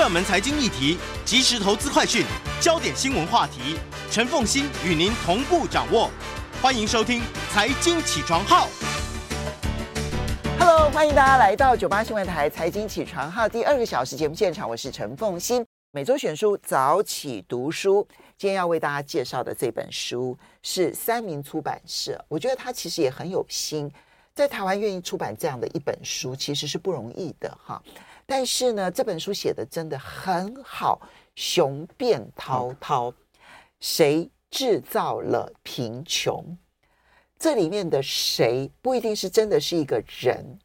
热门财经议题、即时投资快讯、焦点新闻话题，陈凤欣与您同步掌握。欢迎收听《财经起床号》。Hello，欢迎大家来到九八新闻台《财经起床号》第二个小时节目现场，我是陈凤欣。每周选书早起读书，今天要为大家介绍的这本书是三民出版社。我觉得他其实也很有心，在台湾愿意出版这样的一本书，其实是不容易的哈。但是呢，这本书写的真的很好，雄辩滔滔。谁制造了贫穷？这里面的谁不一定是真的是一个人，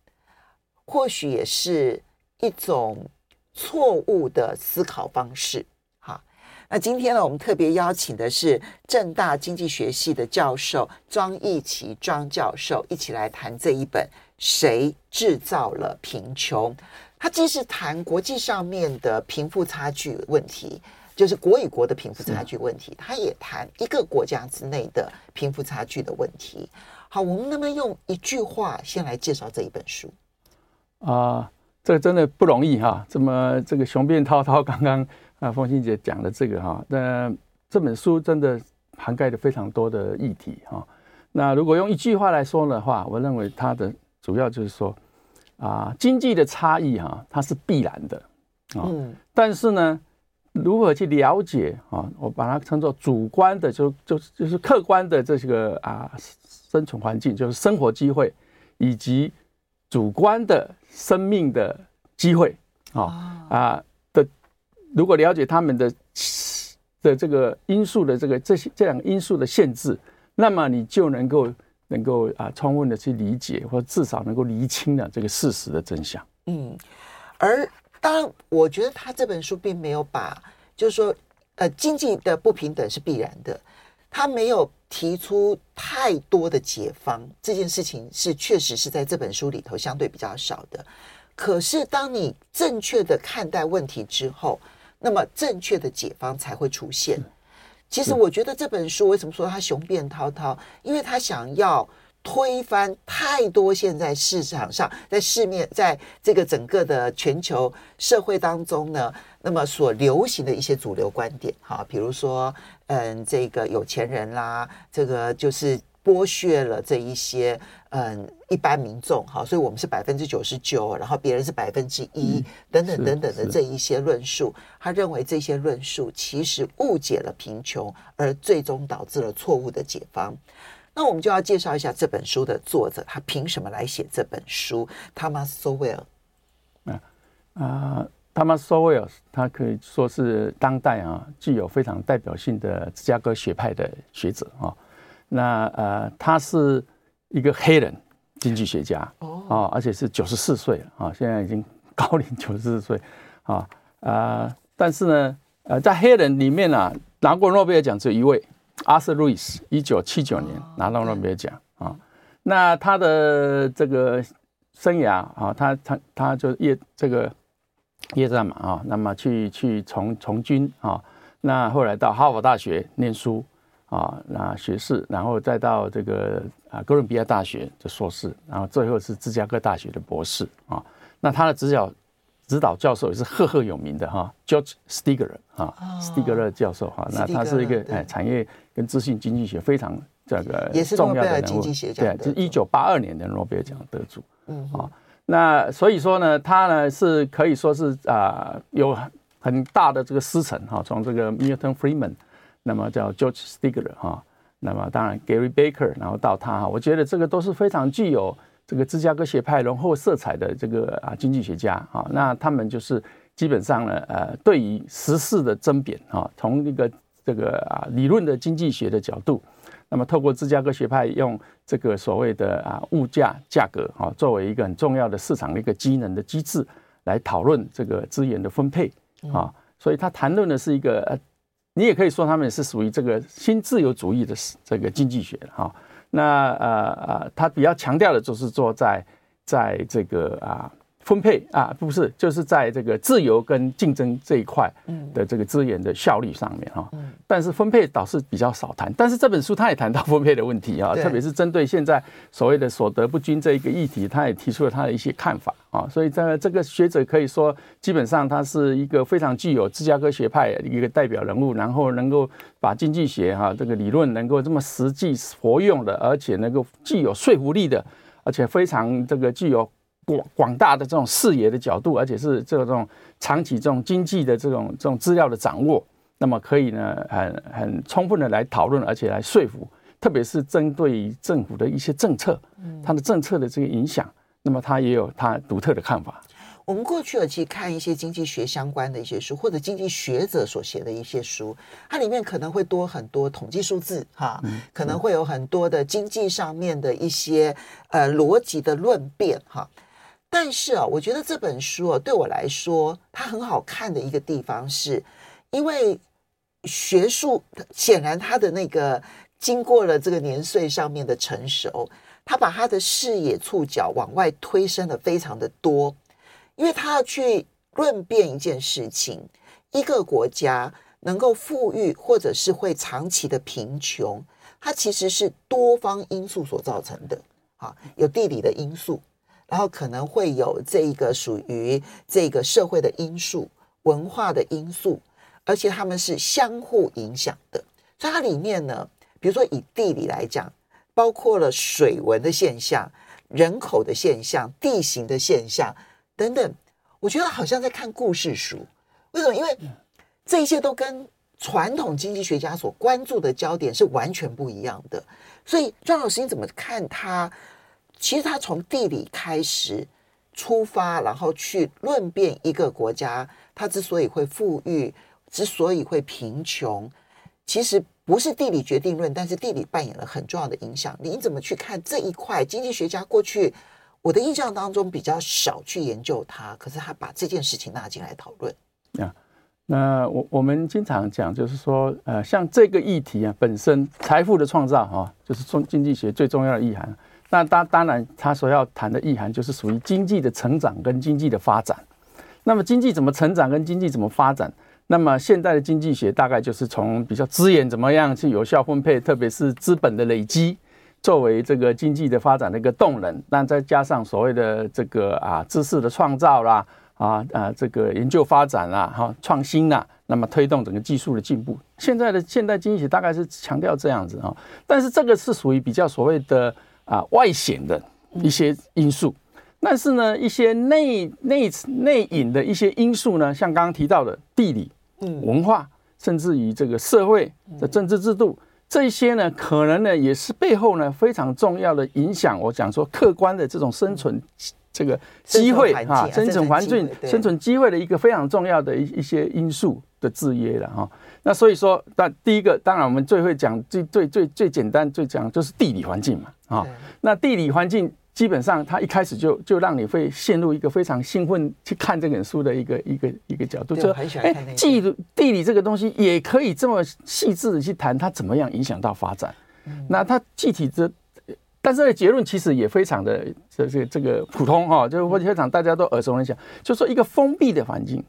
或许也是一种错误的思考方式。哈，那今天呢，我们特别邀请的是正大经济学系的教授庄义奇庄教授，一起来谈这一本《谁制造了贫穷》。他既是谈国际上面的贫富差距问题，就是国与国的贫富差距问题，他也谈一个国家之内的贫富差距的问题。好，我们能不能用一句话先来介绍这一本书？啊、呃，这个真的不容易哈。这么这个雄辩滔滔，刚刚啊凤馨姐讲的这个哈，那这本书真的涵盖了非常多的议题哈。那如果用一句话来说的话，我认为它的主要就是说。啊，经济的差异哈、啊，它是必然的啊。嗯。但是呢，如何去了解啊？我把它称作主观的，就就就是客观的这些个啊生存环境，就是生活机会，以及主观的生命的机会啊啊的。如果了解他们的的这个因素的这个这些这两个因素的限制，那么你就能够。能够啊，充分的去理解，或至少能够厘清了这个事实的真相。嗯，而当，我觉得他这本书并没有把，就是说，呃，经济的不平等是必然的，他没有提出太多的解方。这件事情是确实是在这本书里头相对比较少的。可是，当你正确的看待问题之后，那么正确的解方才会出现。其实我觉得这本书为什么说它雄辩滔滔？因为他想要推翻太多现在市场上、在市面、在这个整个的全球社会当中呢，那么所流行的一些主流观点，哈，比如说，嗯，这个有钱人啦，这个就是。剥削了这一些嗯一般民众哈，所以我们是百分之九十九，然后别人是百分之一等等等等的这一些论述，他认为这些论述其实误解了贫穷，而最终导致了错误的解方。那我们就要介绍一下这本书的作者，他凭什么来写这本书？Thomas Sowell。啊啊，Thomas Sowell，他可以说是当代啊具有非常代表性的芝加哥学派的学者啊。那呃，他是一个黑人经济学家哦，啊，而且是九十四岁了啊，现在已经高龄九十四岁啊啊，但是呢，呃，在黑人里面啊，拿过诺贝尔奖只有一位，Arthur Lewis，一九七九年拿到诺贝尔奖啊。那他的这个生涯啊，他他他就夜这个夜战嘛啊，那么去去从从军啊，那后来到哈佛大学念书。啊，那学士，然后再到这个啊哥伦比亚大学的硕士，然后最后是芝加哥大学的博士啊。那他的指导指导教授也是赫赫有名的哈，George Stigler 啊，，Stigler 教授哈。那他是一个哎产业跟资讯经济学非常这个重要的人物，对，就是一九八二年的诺贝尔奖得主。嗯啊，那所以说呢，他呢是可以说是啊有很大的这个师承哈，从这个 Milton Friedman。那么叫 George Stigler 哈，那么当然 Gary Baker，然后到他哈，我觉得这个都是非常具有这个芝加哥学派浓厚色彩的这个啊经济学家啊，那他们就是基本上呢，呃，对于时事的争辩啊，从一个这个啊理论的经济学的角度，那么透过芝加哥学派用这个所谓的啊物价价格啊作为一个很重要的市场的一个机能的机制来讨论这个资源的分配啊，所以他谈论的是一个呃。你也可以说他们是属于这个新自由主义的这个经济学哈。那呃呃，他比较强调的就是说在在这个啊分配啊，不是，就是在这个自由跟竞争这一块的这个资源的效率上面哈。但是分配倒是比较少谈。但是这本书他也谈到分配的问题啊，特别是针对现在所谓的所得不均这一个议题，他也提出了他的一些看法啊。所以在这个学者可以说，基本上他是一个非常具有芝加哥学派一个代表人物，然后能够把经济学哈这个理论能够这么实际活用的，而且能够具有说服力的，而且非常这个具有。广广大的这种视野的角度，而且是这种长期这种经济的这种这种资料的掌握，那么可以呢很很充分的来讨论，而且来说服，特别是针对政府的一些政策，它的政策的这个影响，那么它也有它独特的看法。我们过去有去看一些经济学相关的一些书，或者经济学者所写的一些书，它里面可能会多很多统计数字，哈，可能会有很多的经济上面的一些呃逻辑的论辩，哈。但是啊，我觉得这本书啊，对我来说，它很好看的一个地方是，因为学术显然他的那个经过了这个年岁上面的成熟，他把他的视野触角往外推伸的非常的多，因为他要去论辩一件事情，一个国家能够富裕或者是会长期的贫穷，它其实是多方因素所造成的啊，有地理的因素。然后可能会有这个属于这个社会的因素、文化的因素，而且他们是相互影响的。所以它里面呢，比如说以地理来讲，包括了水文的现象、人口的现象、地形的现象等等。我觉得好像在看故事书。为什么？因为这一些都跟传统经济学家所关注的焦点是完全不一样的。所以庄老师，你怎么看他？其实他从地理开始出发，然后去论辩一个国家，它之所以会富裕，之所以会贫穷，其实不是地理决定论，但是地理扮演了很重要的影响。你怎么去看这一块？经济学家过去我的印象当中比较少去研究它，可是他把这件事情纳进来讨论。啊，那我我们经常讲，就是说，呃，像这个议题啊，本身财富的创造哈、啊，就是中经济学最重要的意涵。那当当然，他所要谈的意涵就是属于经济的成长跟经济的发展。那么经济怎么成长跟经济怎么发展？那么现在的经济学大概就是从比较资源怎么样去有效分配，特别是资本的累积，作为这个经济的发展的一个动能。那再加上所谓的这个啊知识的创造啦，啊啊这个研究发展啦，哈创新啦，那么推动整个技术的进步。现在的现代经济学大概是强调这样子啊，但是这个是属于比较所谓的。啊，外显的一些因素，但是呢，一些内内内隐的一些因素呢，像刚刚提到的地理、文化，甚至于这个社会的政治制度，这些呢，可能呢，也是背后呢非常重要的影响。我讲说，客观的这种生存这个机会哈，生存环境、生存机会的一个非常重要的一一些因素的制约了哈。那所以说，那第一个，当然我们最会讲最最最最简单最讲就是地理环境嘛。啊、哦，那地理环境基本上，它一开始就就让你会陷入一个非常兴奋去看这本书的一个一个一个角度，就哎，地理地理这个东西也可以这么细致的去谈它怎么样影响到发展。嗯、那它具体的，但是结论其实也非常的这这这个普通哈、哦，就是非常大家都耳熟能详，就是说一个封闭的环境，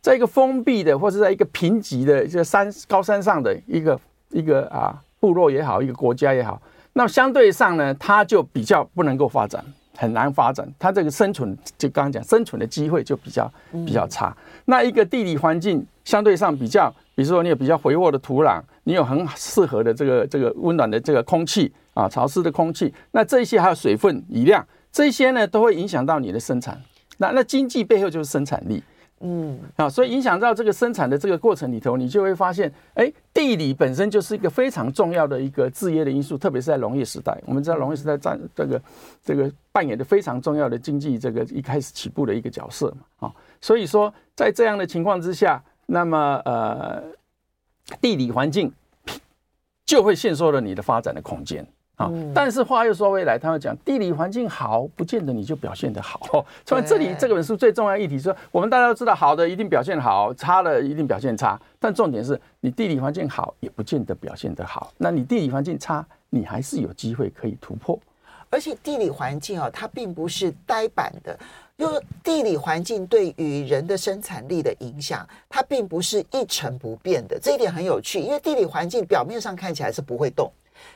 在一个封闭的或是在一个贫瘠的这山高山上的一个一个啊部落也好，一个国家也好。那相对上呢，它就比较不能够发展，很难发展。它这个生存，就刚刚讲，生存的机会就比较比较差。那一个地理环境相对上比较，比如说你有比较肥沃的土壤，你有很适合的这个这个温暖的这个空气啊，潮湿的空气，那这些还有水分、雨量，这些呢都会影响到你的生产。那那经济背后就是生产力。嗯，啊，所以影响到这个生产的这个过程里头，你就会发现，哎，地理本身就是一个非常重要的一个制约的因素，特别是在农业时代。我们知道农业时代占这个这个扮演的非常重要的经济这个一开始起步的一个角色嘛，啊，所以说在这样的情况之下，那么呃，地理环境就会限缩了你的发展的空间。啊，但是话又说回来，他们讲地理环境好，不见得你就表现得好。所以这里这本书最重要的议题是说，我们大家都知道，好的一定表现好，差的一定表现差。但重点是你地理环境好，也不见得表现得好。那你地理环境差，你还是有机会可以突破。而且地理环境啊，它并不是呆板的，因为地理环境对于人的生产力的影响，它并不是一成不变的。这一点很有趣，因为地理环境表面上看起来是不会动，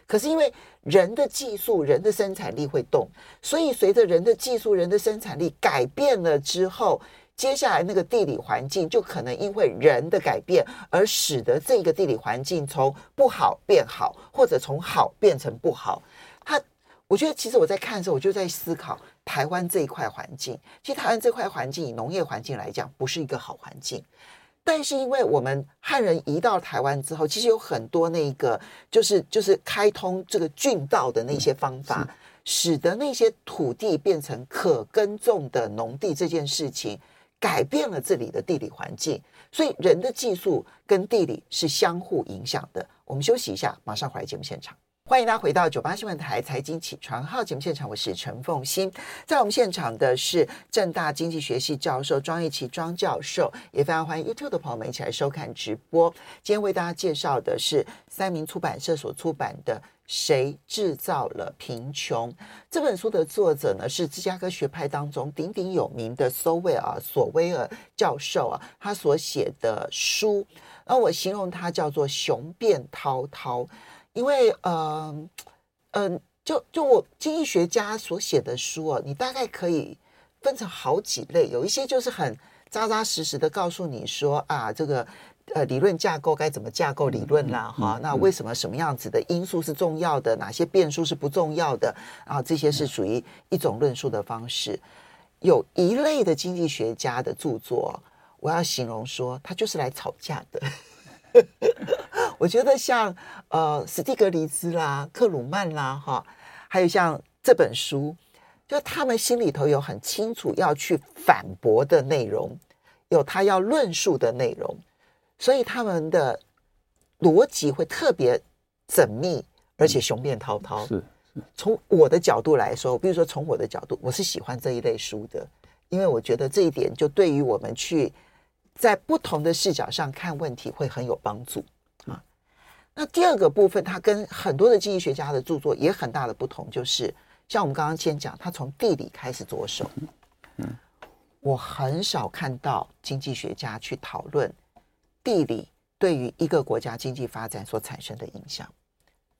可是因为人的技术、人的生产力会动，所以随着人的技术、人的生产力改变了之后。接下来那个地理环境就可能因为人的改变而使得这个地理环境从不好变好，或者从好变成不好。它，我觉得其实我在看的时候，我就在思考台湾这一块环境。其实台湾这块环境以农业环境来讲，不是一个好环境。但是因为我们汉人移到台湾之后，其实有很多那个就是就是开通这个郡道的那些方法，使得那些土地变成可耕种的农地这件事情。改变了这里的地理环境，所以人的技术跟地理是相互影响的。我们休息一下，马上回来节目现场。欢迎大家回到九八新闻台财经起床号节目现场，我是陈凤欣。在我们现场的是正大经济学系教授庄益琪庄教授，也非常欢迎 YouTube 的朋友们一起来收看直播。今天为大家介绍的是三民出版社所出版的。谁制造了贫穷？这本书的作者呢，是芝加哥学派当中鼎鼎有名的索威尔索威尔教授啊，他所写的书，而我形容他叫做雄辩滔滔，因为嗯嗯、就就我经济学家所写的书啊，你大概可以分成好几类，有一些就是很扎扎实实的告诉你说啊，这个。呃，理论架构该怎么架构理论啦？哈，那为什么什么样子的因素是重要的？哪些变数是不重要的？啊，这些是属于一种论述的方式。有一类的经济学家的著作，我要形容说，他就是来吵架的。我觉得像呃，史蒂格里兹啦、克鲁曼啦，哈，还有像这本书，就他们心里头有很清楚要去反驳的内容，有他要论述的内容。所以他们的逻辑会特别缜密，而且雄辩滔滔。是，从我的角度来说，比如说从我的角度，我是喜欢这一类书的，因为我觉得这一点就对于我们去在不同的视角上看问题会很有帮助啊。那第二个部分，它跟很多的经济学家的著作也很大的不同，就是像我们刚刚先讲，他从地理开始着手。嗯，我很少看到经济学家去讨论。地理对于一个国家经济发展所产生的影响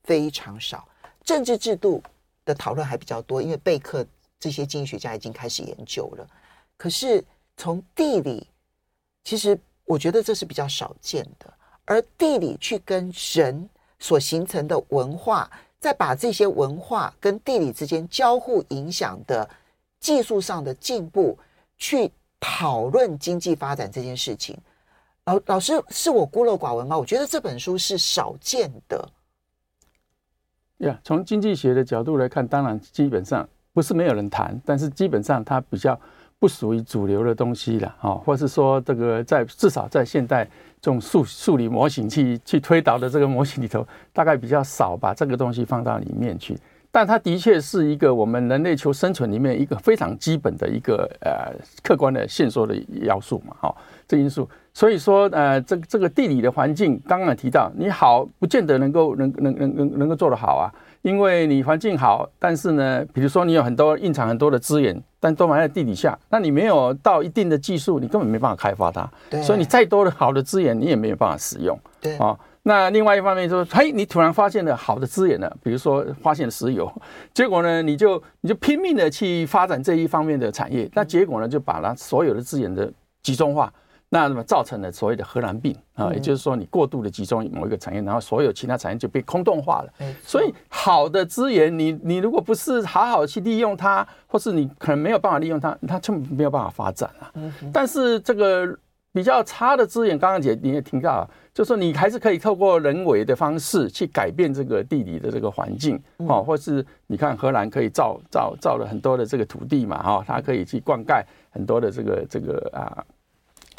非常少，政治制度的讨论还比较多，因为贝克这些经济学家已经开始研究了。可是从地理，其实我觉得这是比较少见的。而地理去跟人所形成的文化，再把这些文化跟地理之间交互影响的技术上的进步，去讨论经济发展这件事情。老老师，是我孤陋寡闻吗？我觉得这本书是少见的。呀，从经济学的角度来看，当然基本上不是没有人谈，但是基本上它比较不属于主流的东西了啊，或是说这个在至少在现代这种数数理模型去去推导的这个模型里头，大概比较少把这个东西放到里面去。但它的确是一个我们人类求生存里面一个非常基本的一个呃客观的线索的要素嘛，哈，这因素。所以说，呃，这这个地理的环境，刚刚提到，你好，不见得能够能能能能能够做得好啊，因为你环境好，但是呢，比如说你有很多蕴藏很多的资源，但都埋在地底下，那你没有到一定的技术，你根本没办法开发它。对。所以你再多的好的资源，你也没有办法使用。对。啊，那另外一方面说，嘿，你突然发现了好的资源了，比如说发现了石油，结果呢，你就你就拼命的去发展这一方面的产业，那结果呢，就把它所有的资源的集中化。那么造成了所谓的荷兰病啊，也就是说你过度的集中某一个产业，然后所有其他产业就被空洞化了。所以好的资源，你你如果不是好好去利用它，或是你可能没有办法利用它，它就没有办法发展啊。但是这个比较差的资源，刚刚姐你也听到，就是说你还是可以透过人为的方式去改变这个地理的这个环境啊，或是你看荷兰可以造造造了很多的这个土地嘛哈，它可以去灌溉很多的这个这个啊。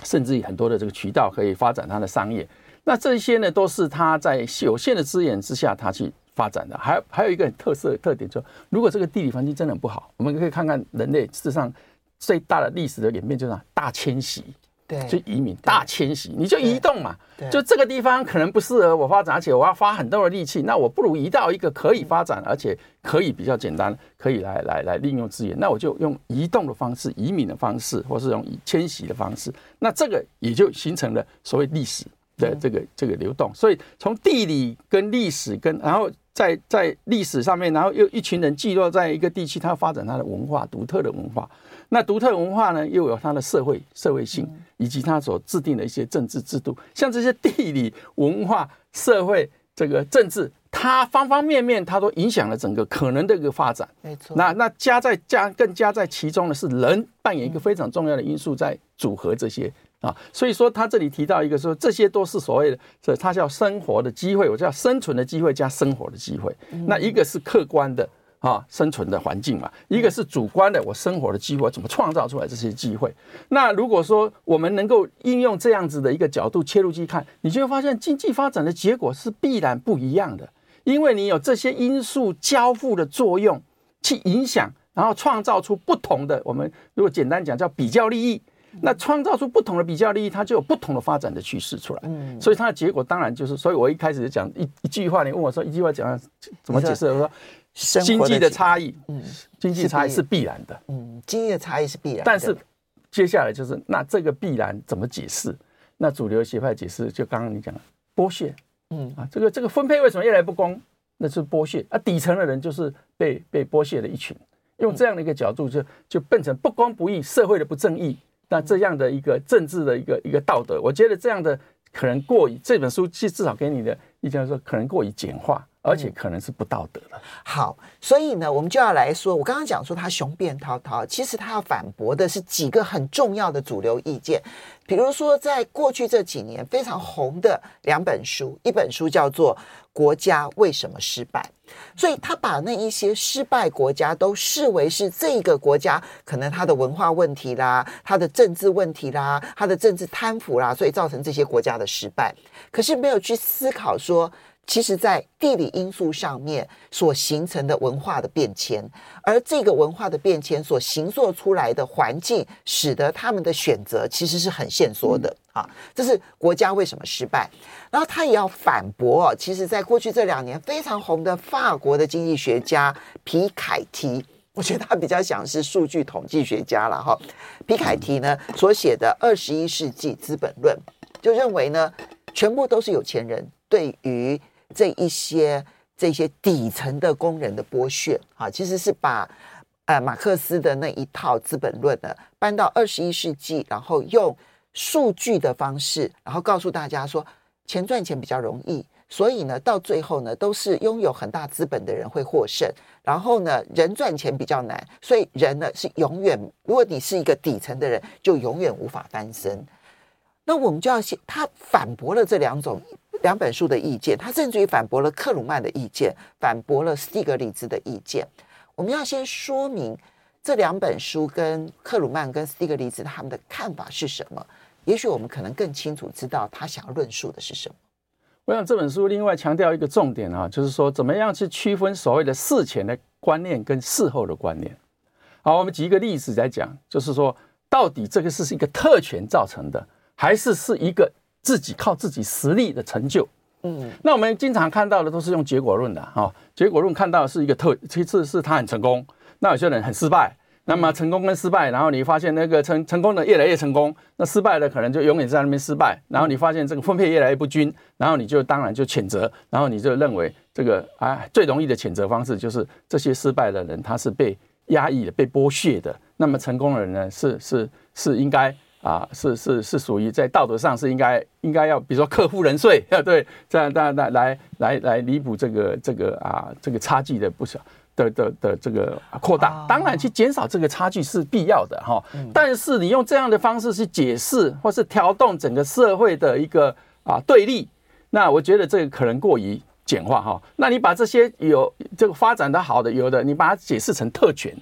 甚至于很多的这个渠道可以发展它的商业，那这些呢都是它在有限的资源之下它去发展的。还还有一个很特色的特点，就如果这个地理环境真的很不好，我们可以看看人类事实上最大的历史的演变就是大迁徙。对，就移民大迁徙，你就移动嘛。就这个地方可能不适合我发展，而且我要花很多的力气，那我不如移到一个可以发展，而且可以比较简单，可以来来来利用资源。那我就用移动的方式、移民的方式，或是用迁徙的方式。那这个也就形成了所谓历史的这个这个流动。所以从地理跟历史跟然后。在在历史上面，然后又一群人聚落在一个地区，它发展它的文化，独特的文化。那独特文化呢，又有它的社会社会性，以及他所制定的一些政治制度。像这些地理、文化、社会这个政治，它方方面面，它都影响了整个可能的一个发展。没错。那那加在加更加在其中的是人扮演一个非常重要的因素，在组合这些。啊，所以说他这里提到一个说，这些都是所谓的，这他叫生活的机会，我叫生存的机会加生活的机会。那一个是客观的啊，生存的环境嘛，一个是主观的，我生活的机会怎么创造出来这些机会。那如果说我们能够应用这样子的一个角度切入去看，你就会发现经济发展的结果是必然不一样的，因为你有这些因素交互的作用去影响，然后创造出不同的，我们如果简单讲叫比较利益。那创造出不同的比较利益，它就有不同的发展的趋势出来。嗯，所以它的结果当然就是，所以我一开始就讲一一句话，你问我说一句话讲怎么解释？我说经济的差异，嗯，经济差异是必然的。嗯，经济的差异是必然。但是接下来就是那这个必然怎么解释？那主流学派解释就刚刚你讲的剥削。嗯啊，这个这个分配为什么越来越不公？那是剥削啊，底层的人就是被被剥削的一群。用这样的一个角度就，就就变成不公不义，社会的不正义。那这样的一个政治的一个一个道德，我觉得这样的可能过于这本书至至少给你的意见说，可能过于简化，而且可能是不道德的。好，所以呢，我们就要来说，我刚刚讲说他雄辩滔滔，其实他要反驳的是几个很重要的主流意见，比如说在过去这几年非常红的两本书，一本书叫做《国家为什么失败》。所以他把那一些失败国家都视为是这个国家可能他的文化问题啦，他的政治问题啦，他的政治贪腐啦，所以造成这些国家的失败。可是没有去思考说，其实，在地理因素上面所形成的文化的变迁，而这个文化的变迁所形塑出来的环境，使得他们的选择其实是很限缩的啊。这是国家为什么失败？然后他也要反驳哦。其实，在过去这两年非常红的法国的经济学家皮凯提，我觉得他比较像是数据统计学家了哈。皮凯提呢所写的《二十一世纪资本论》，就认为呢，全部都是有钱人对于这一些这些底层的工人的剥削啊，其实是把呃马克思的那一套《资本论》呢搬到二十一世纪，然后用数据的方式，然后告诉大家说，钱赚钱比较容易，所以呢到最后呢都是拥有很大资本的人会获胜，然后呢人赚钱比较难，所以人呢是永远，如果你是一个底层的人，就永远无法翻身。那我们就要先，他反驳了这两种。两本书的意见，他甚至于反驳了克鲁曼的意见，反驳了斯蒂格里兹的意见。我们要先说明这两本书跟克鲁曼跟斯蒂格里兹他们的看法是什么。也许我们可能更清楚知道他想要论述的是什么。我想这本书另外强调一个重点啊，就是说怎么样去区分所谓的事前的观念跟事后的观念。好，我们举一个例子来讲，就是说到底这个事是一个特权造成的，还是是一个？自己靠自己实力的成就，嗯，那我们经常看到的都是用结果论的哈，结果论看到的是一个特，其次是他很成功，那有些人很失败，那么成功跟失败，然后你发现那个成成功的越来越成功，那失败的可能就永远在那边失败，然后你发现这个分配越来越不均，然后你就当然就谴责，然后你就认为这个啊最容易的谴责方式就是这些失败的人他是被压抑的、被剥削的，那么成功的人呢是是是应该。啊，是是是属于在道德上是应该应该要，比如说课赋人税，对，这样这样来来来来弥补这个这个啊这个差距的不小的的的这个扩大，当然去减少这个差距是必要的哈。但是你用这样的方式去解释或是调动整个社会的一个啊对立，那我觉得这个可能过于简化哈。那你把这些有这个发展的好的有的，你把它解释成特权。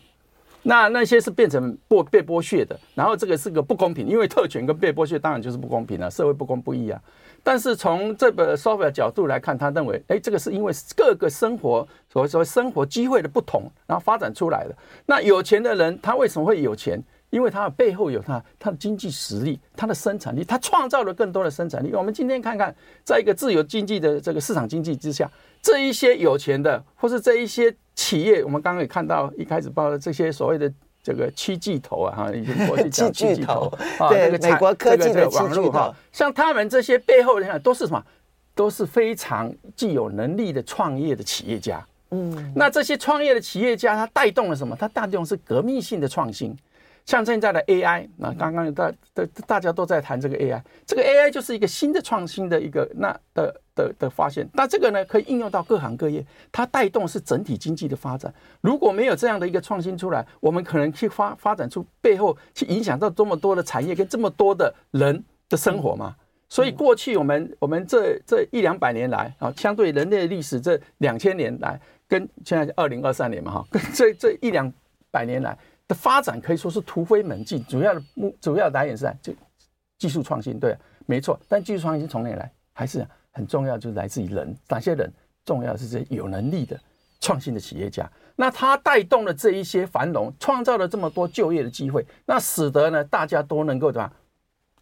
那那些是变成剥被剥削的，然后这个是个不公平，因为特权跟被剥削当然就是不公平了，社会不公不义啊。但是从这个 Software 角度来看，他认为，哎，这个是因为各个生活所谓说生活机会的不同，然后发展出来的。那有钱的人他为什么会有钱？因为它背后有他他的经济实力，他的生产力，他创造了更多的生产力。我们今天看看，在一个自由经济的这个市场经济之下，这一些有钱的，或是这一些企业，我们刚刚也看到一开始报的这些所谓的这个七巨头啊，哈，已经过去讲 七巨头，对，美国科技的网络哈，像他们这些背后的都是什么？都是非常具有能力的创业的企业家。嗯，那这些创业的企业家，他带动了什么？他带动是革命性的创新，像现在的 AI，那刚刚大大大家都在谈这个 AI，这个 AI 就是一个新的创新的一个那的的的发现。那这个呢，可以应用到各行各业，它带动是整体经济的发展。如果没有这样的一个创新出来，我们可能去发发展出背后去影响到这么多的产业跟这么多的人的生活吗？所以过去我们我们这这一两百年来啊，相对人类历史这两千年来。跟现在二零二三年嘛哈，这这一两百年来的发展可以说是突飞猛进，主要的目主要的来源是在就技术创新，对，没错。但技术创新从哪来？还是很重要，就是来自于人。哪些人？重要是这有能力的创新的企业家。那他带动了这一些繁荣，创造了这么多就业的机会，那使得呢大家都能够对吧？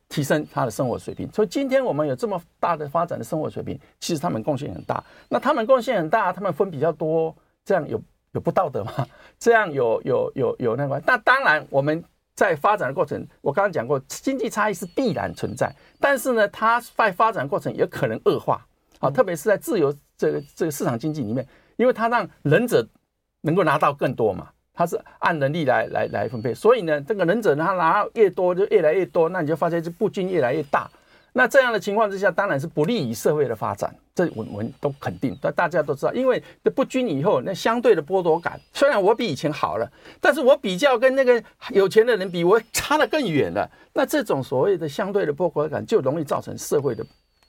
提升他的生活水平，所以今天我们有这么大的发展的生活水平，其实他们贡献很大。那他们贡献很大，他们分比较多，这样有有不道德吗？这样有有有有那个？那当然，我们在发展的过程，我刚刚讲过，经济差异是必然存在，但是呢，它在发展过程也可能恶化啊，特别是在自由这个这个市场经济里面，因为它让忍者能够拿到更多嘛。它是按能力来来来分配，所以呢，这个忍者，他拿越多就越来越多，那你就发现这不均越来越大。那这样的情况之下，当然是不利于社会的发展，这我们都肯定。但大家都知道，因为不均以后，那相对的剥夺感，虽然我比以前好了，但是我比较跟那个有钱的人比，我差得更远了。那这种所谓的相对的剥夺感，就容易造成社会的。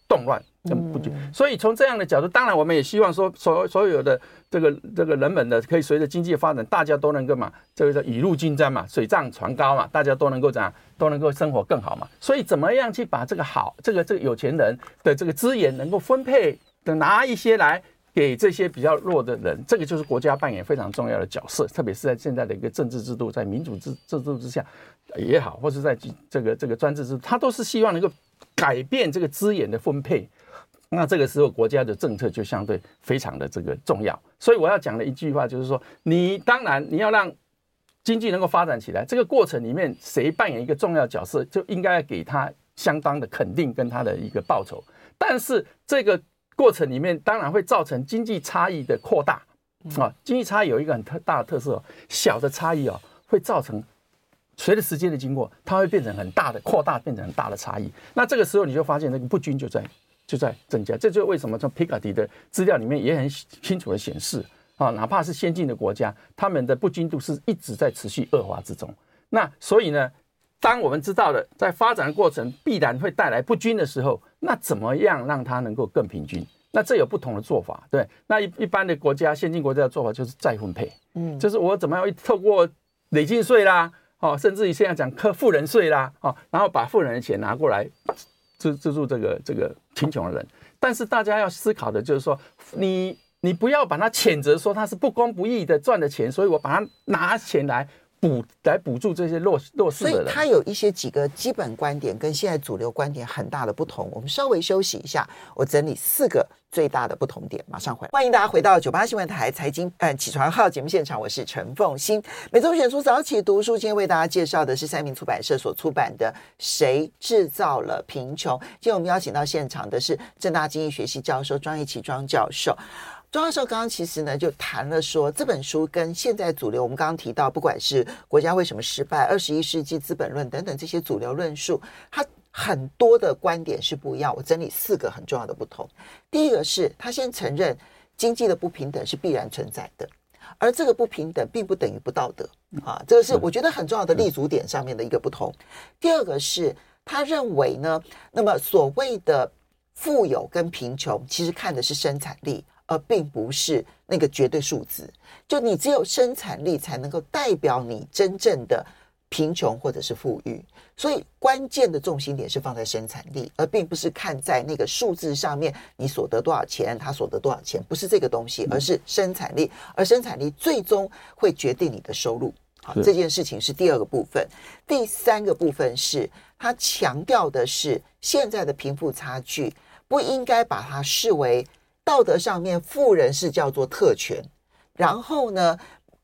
动乱，不均，所以从这样的角度，当然我们也希望说，所所有的这个这个人们的，可以随着经济发展，大家都能够嘛，这个叫雨露均沾嘛，水涨船高嘛，大家都能够怎样，都能够生活更好嘛。所以怎么样去把这个好，这个这个有钱人的这个资源能够分配的拿一些来给这些比较弱的人，这个就是国家扮演非常重要的角色，特别是在现在的一个政治制度，在民主制制度之下也好，或是在这个这个专制制度，他都是希望能够。改变这个资源的分配，那这个时候国家的政策就相对非常的这个重要。所以我要讲的一句话就是说，你当然你要让经济能够发展起来，这个过程里面谁扮演一个重要角色，就应该要给他相当的肯定跟他的一个报酬。但是这个过程里面当然会造成经济差异的扩大啊，经济差异有一个很特大的特色，小的差异哦会造成。随着时间的经过，它会变成很大的扩大，变成很大的差异。那这个时候你就发现那个不均就在就在增加。这就是为什么从皮卡迪的资料里面也很清楚的显示啊，哪怕是先进的国家，他们的不均度是一直在持续恶化之中。那所以呢，当我们知道了在发展的过程必然会带来不均的时候，那怎么样让它能够更平均？那这有不同的做法，对？那一一般的国家，先进国家的做法就是再分配，嗯，就是我怎么样透过累进税啦。哦，甚至于现在讲课富人税啦，哦，然后把富人的钱拿过来资资助这个这个贫穷的人。但是大家要思考的就是说，你你不要把他谴责说他是不公不义的赚的钱，所以我把它拿钱来。补来补助这些弱弱势的人，所以他有一些几个基本观点跟现在主流观点很大的不同。我们稍微休息一下，我整理四个最大的不同点，马上回来。欢迎大家回到九八新闻台财经嗯起床号节目现场，我是陈凤欣。每周选出早起读书，今天为大家介绍的是三民出版社所出版的《谁制造了贫穷》。今天我们邀请到现场的是正大经济学系教授庄益启庄教授。庄教授刚刚其实呢就谈了说，这本书跟现在主流，我们刚刚提到，不管是国家为什么失败、二十一世纪资本论等等这些主流论述，它很多的观点是不一样。我整理四个很重要的不同。第一个是他先承认经济的不平等是必然存在的，而这个不平等并不等于不道德啊，这个是我觉得很重要的立足点上面的一个不同。第二个是他认为呢，那么所谓的富有跟贫穷，其实看的是生产力。而并不是那个绝对数字，就你只有生产力才能够代表你真正的贫穷或者是富裕，所以关键的重心点是放在生产力，而并不是看在那个数字上面你所得多少钱，他所得多少钱，不是这个东西，而是生产力，而生产力最终会决定你的收入好，这件事情是第二个部分。第三个部分是他强调的是，现在的贫富差距不应该把它视为道德上面富人是叫做特权，然后呢，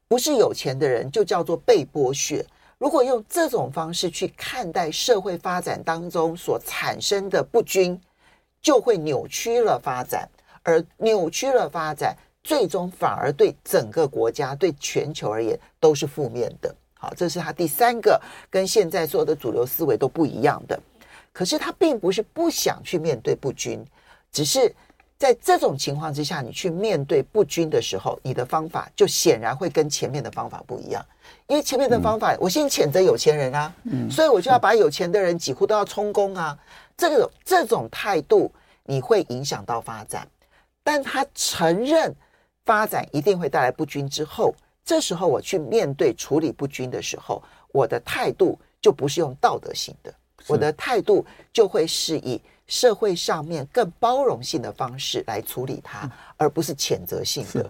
不是有钱的人就叫做被剥削。如果用这种方式去看待社会发展当中所产生的不均，就会扭曲了发展，而扭曲了发展，最终反而对整个国家、对全球而言都是负面的。好，这是他第三个跟现在所有的主流思维都不一样的。可是他并不是不想去面对不均，只是。在这种情况之下，你去面对不均的时候，你的方法就显然会跟前面的方法不一样。因为前面的方法，我先谴责有钱人啊，嗯所以我就要把有钱的人几乎都要充公啊。这个这种态度，你会影响到发展。但他承认发展一定会带来不均之后，这时候我去面对处理不均的时候，我的态度就不是用道德性的，我的态度就会是以。社会上面更包容性的方式来处理它，而不是谴责性的。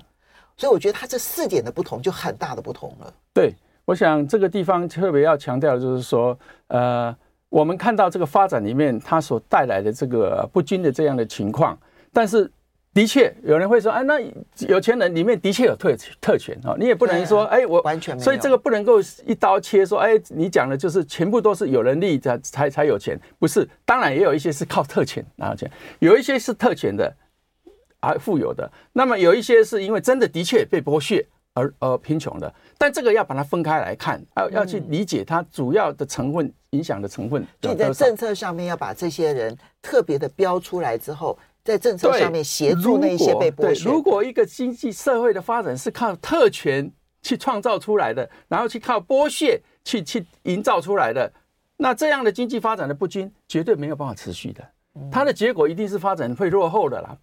所以我觉得它这四点的不同就很大的不同了。对，我想这个地方特别要强调的就是说，呃，我们看到这个发展里面它所带来的这个不均的这样的情况，但是。的确，有人会说，哎，那有钱人里面的确有特特权哦，你也不能说，哎，我完全没有，所以这个不能够一刀切说，哎，你讲的就是全部都是有能力才才才有钱，不是？当然也有一些是靠特权拿钱，有一些是特权的而富有的，那么有一些是因为真的的确被剥削而而贫穷的，但这个要把它分开来看，要要去理解它主要的成分影响的成分。就在政策上面要把这些人特别的标出来之后。在政策上面协助那一些被剥削。如果一个经济社会的发展是靠特权去创造出来的，然后去靠剥削去去营造出来的，那这样的经济发展的不均绝对没有办法持续的。它的结果一定是发展会落后的啦，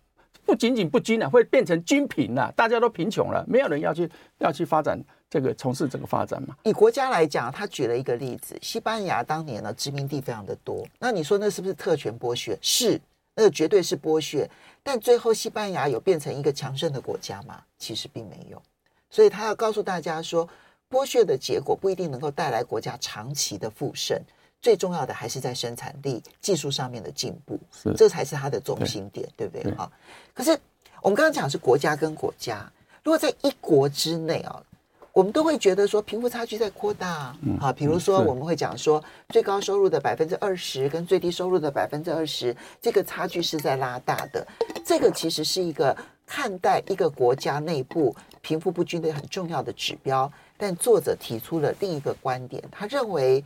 不仅仅不均了，会变成均贫了，大家都贫穷了，没有人要去要去发展这个从事这个发展嘛。以国家来讲，他举了一个例子，西班牙当年呢殖民地非常的多，那你说那是不是特权剥削？是。那个绝对是剥削，但最后西班牙有变成一个强盛的国家吗？其实并没有，所以他要告诉大家说，剥削的结果不一定能够带来国家长期的富盛，最重要的还是在生产力、技术上面的进步，这才是它的中心点，对，对不对？好，可是我们刚刚讲的是国家跟国家，如果在一国之内啊。我们都会觉得说贫富差距在扩大，啊，比如说我们会讲说最高收入的百分之二十跟最低收入的百分之二十，这个差距是在拉大的。这个其实是一个看待一个国家内部贫富不均的很重要的指标。但作者提出了另一个观点，他认为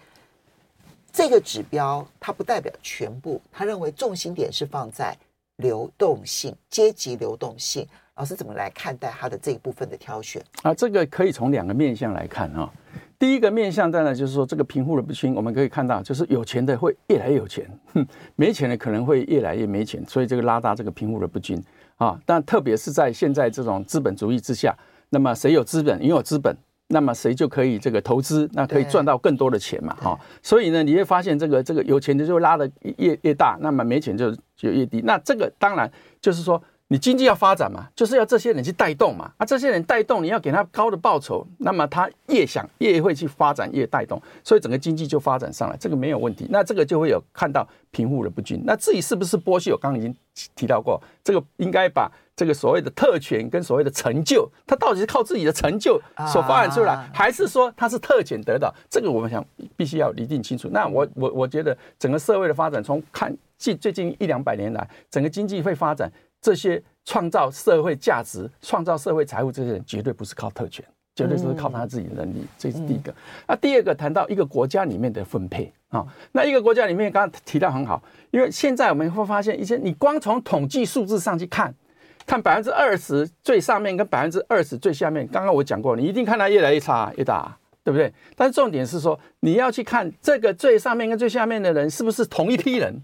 这个指标它不代表全部，他认为重心点是放在流动性、阶级流动性。老师怎么来看待他的这一部分的挑选啊？这个可以从两个面向来看啊。第一个面向当然就是说，这个贫富的不均，我们可以看到，就是有钱的会越来越有钱，哼没钱的可能会越来越没钱，所以这个拉大这个贫富的不均啊。但特别是在现在这种资本主义之下，那么谁有资本，拥有资本，那么谁就可以这个投资，那可以赚到更多的钱嘛？哈。所以呢，你会发现这个这个有钱的就拉的越越大，那么没钱就就越低。那这个当然就是说。你经济要发展嘛，就是要这些人去带动嘛。啊，这些人带动，你要给他高的报酬，那么他越想越会去发展，越带动，所以整个经济就发展上来，这个没有问题。那这个就会有看到贫富的不均。那至于是不是剥削，我刚刚已经提到过，这个应该把这个所谓的特权跟所谓的成就，他到底是靠自己的成就所发展出来，还是说他是特权得到？这个我们想必须要厘定清楚。那我我我觉得整个社会的发展，从看近最近一两百年来，整个经济会发展。这些创造社会价值、创造社会财富这些人，绝对不是靠特权，绝对是靠他自己的能力。这是第一个。那第二个谈到一个国家里面的分配啊，那一个国家里面刚刚提到很好，因为现在我们会发现一些，你光从统计数字上去看，看百分之二十最上面跟百分之二十最下面，刚刚我讲过，你一定看它越来越差越大，对不对？但是重点是说，你要去看这个最上面跟最下面的人是不是同一批人。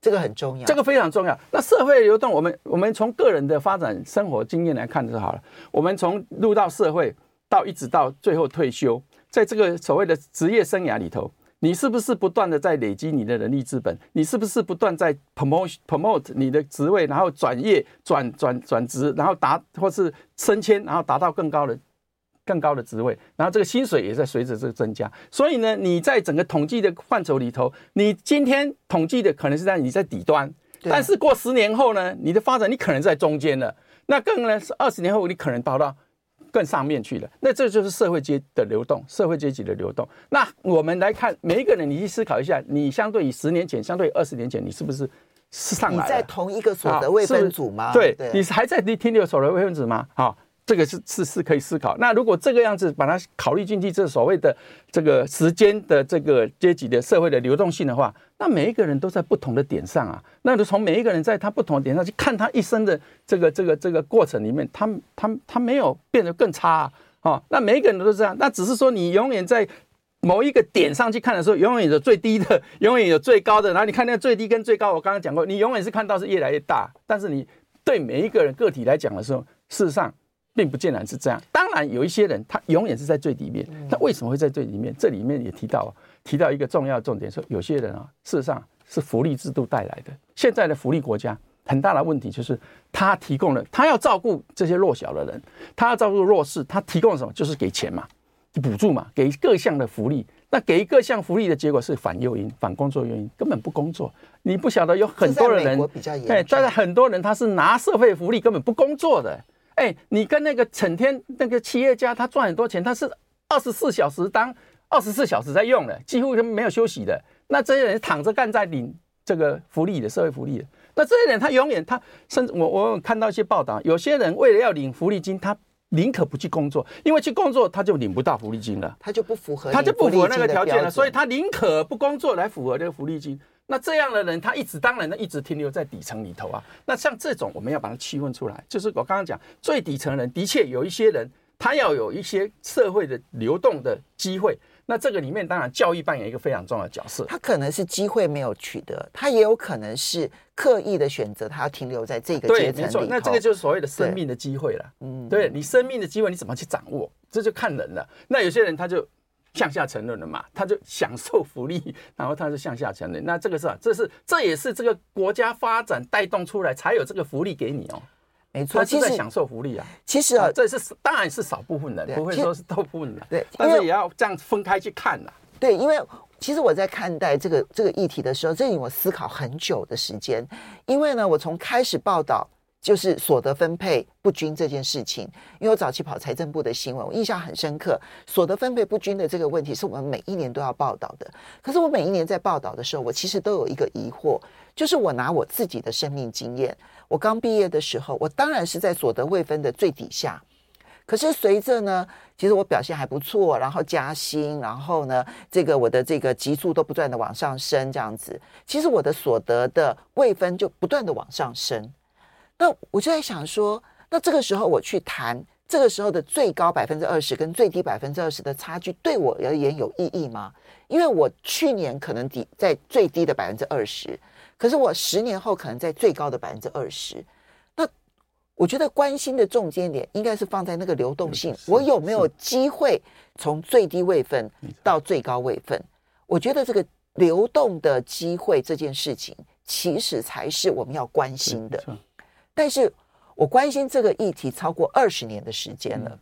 这个很重要，这个非常重要。那社会流动，我们我们从个人的发展生活经验来看就好了。我们从入到社会到一直到最后退休，在这个所谓的职业生涯里头，你是不是不断的在累积你的人力资本？你是不是不断在 promote promote 你的职位，然后转业转转转职，然后达或是升迁，然后达到更高的更高的职位，然后这个薪水也在随着这个增加。所以呢，你在整个统计的范畴里头，你今天统计的可能是在你在底端，但是过十年后呢，你的发展你可能在中间了。那更呢是二十年后，你可能达到更上面去了。那这就是社会阶的流动，社会阶级的流动。那我们来看每一个人，你去思考一下，你相对于十年前，相对于二十年前，你是不是是上来了？你在同一个所得位分组吗？对，你还在你停留所得位分组吗？好。这个是是是可以思考。那如果这个样子把它考虑进去，这所谓的这个时间的这个阶级的社会的流动性的话，那每一个人都在不同的点上啊。那就从每一个人在他不同的点上去看他一生的这个这个这个过程里面，他他他没有变得更差啊。哦，那每一个人都是这样。那只是说你永远在某一个点上去看的时候，永远有最低的，永远有最高的。然后你看那个最低跟最高，我刚刚讲过，你永远是看到是越来越大。但是你对每一个人个体来讲的时候，事实上。并不尽然是这样，当然有一些人他永远是在最底面，他为什么会在最里面？这里面也提到提到一个重要的重点，说有些人啊，事实上是福利制度带来的。现在的福利国家很大的问题就是，他提供了他要照顾这些弱小的人，他要照顾弱势，他提供了什么？就是给钱嘛，补助嘛，给各项的福利。那给各项福利的结果是反诱因、反工作诱因，根本不工作。你不晓得有很多的人，哎，但是很多人他是拿社会福利根本不工作的。哎，你跟那个整天那个企业家，他赚很多钱，他是二十四小时当二十四小时在用的，几乎没有休息的。那这些人躺着干在领这个福利的社会福利的。那这些人他永远他甚至我我有看到一些报道，有些人为了要领福利金，他宁可不去工作，因为去工作他就领不到福利金了，他就不符合他就不符合那个条件了，所以他宁可不工作来符合这个福利金。那这样的人，他一直当然呢，一直停留在底层里头啊。那像这种，我们要把它区分出来，就是我刚刚讲最底层人，的确有一些人，他要有一些社会的流动的机会。那这个里面，当然教育扮演一个非常重要的角色。他可能是机会没有取得，他也有可能是刻意的选择，他要停留在这个阶层里头。那这个就是所谓的生命的机会了。嗯，对你生命的机会，你怎么去掌握？这就看人了。那有些人他就。向下沉沦了嘛，他就享受福利，然后他是向下沉沦。那这个是啊，这是这也是这个国家发展带动出来才有这个福利给你哦。没错，他是在享受福利啊。其实啊，这是当然是少部分人，不会说是大部分人。对，但是也要这样分开去看呐。对，因为其实我在看待这个这个议题的时候，这令我思考很久的时间。因为呢，我从开始报道。就是所得分配不均这件事情，因为我早期跑财政部的新闻，我印象很深刻。所得分配不均的这个问题，是我们每一年都要报道的。可是我每一年在报道的时候，我其实都有一个疑惑，就是我拿我自己的生命经验，我刚毕业的时候，我当然是在所得未分的最底下。可是随着呢，其实我表现还不错，然后加薪，然后呢，这个我的这个级数都不断的往上升，这样子，其实我的所得的未分就不断的往上升。那我就在想说，那这个时候我去谈这个时候的最高百分之二十跟最低百分之二十的差距，对我而言有意义吗？因为我去年可能低在最低的百分之二十，可是我十年后可能在最高的百分之二十。那我觉得关心的重点点应该是放在那个流动性，我有没有机会从最低位分到最高位分？我觉得这个流动的机会这件事情，其实才是我们要关心的。但是我关心这个议题超过二十年的时间了，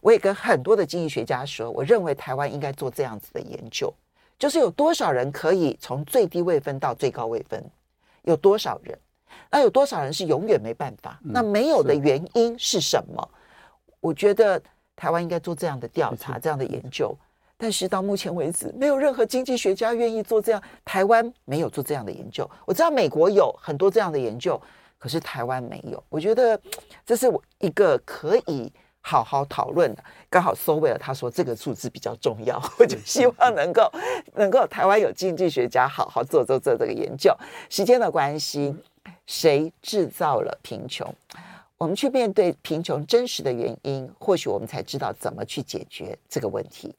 我也跟很多的经济学家说，我认为台湾应该做这样子的研究，就是有多少人可以从最低位分到最高位分，有多少人，那有多少人是永远没办法？那没有的原因是什么？我觉得台湾应该做这样的调查，这样的研究。但是到目前为止，没有任何经济学家愿意做这样，台湾没有做这样的研究。我知道美国有很多这样的研究。可是台湾没有，我觉得这是我一个可以好好讨论的。刚好苏威尔他说这个数字比较重要，我就希望能够能够台湾有经济学家好好做做做这个研究。时间的关系，谁制造了贫穷？我们去面对贫穷真实的原因，或许我们才知道怎么去解决这个问题。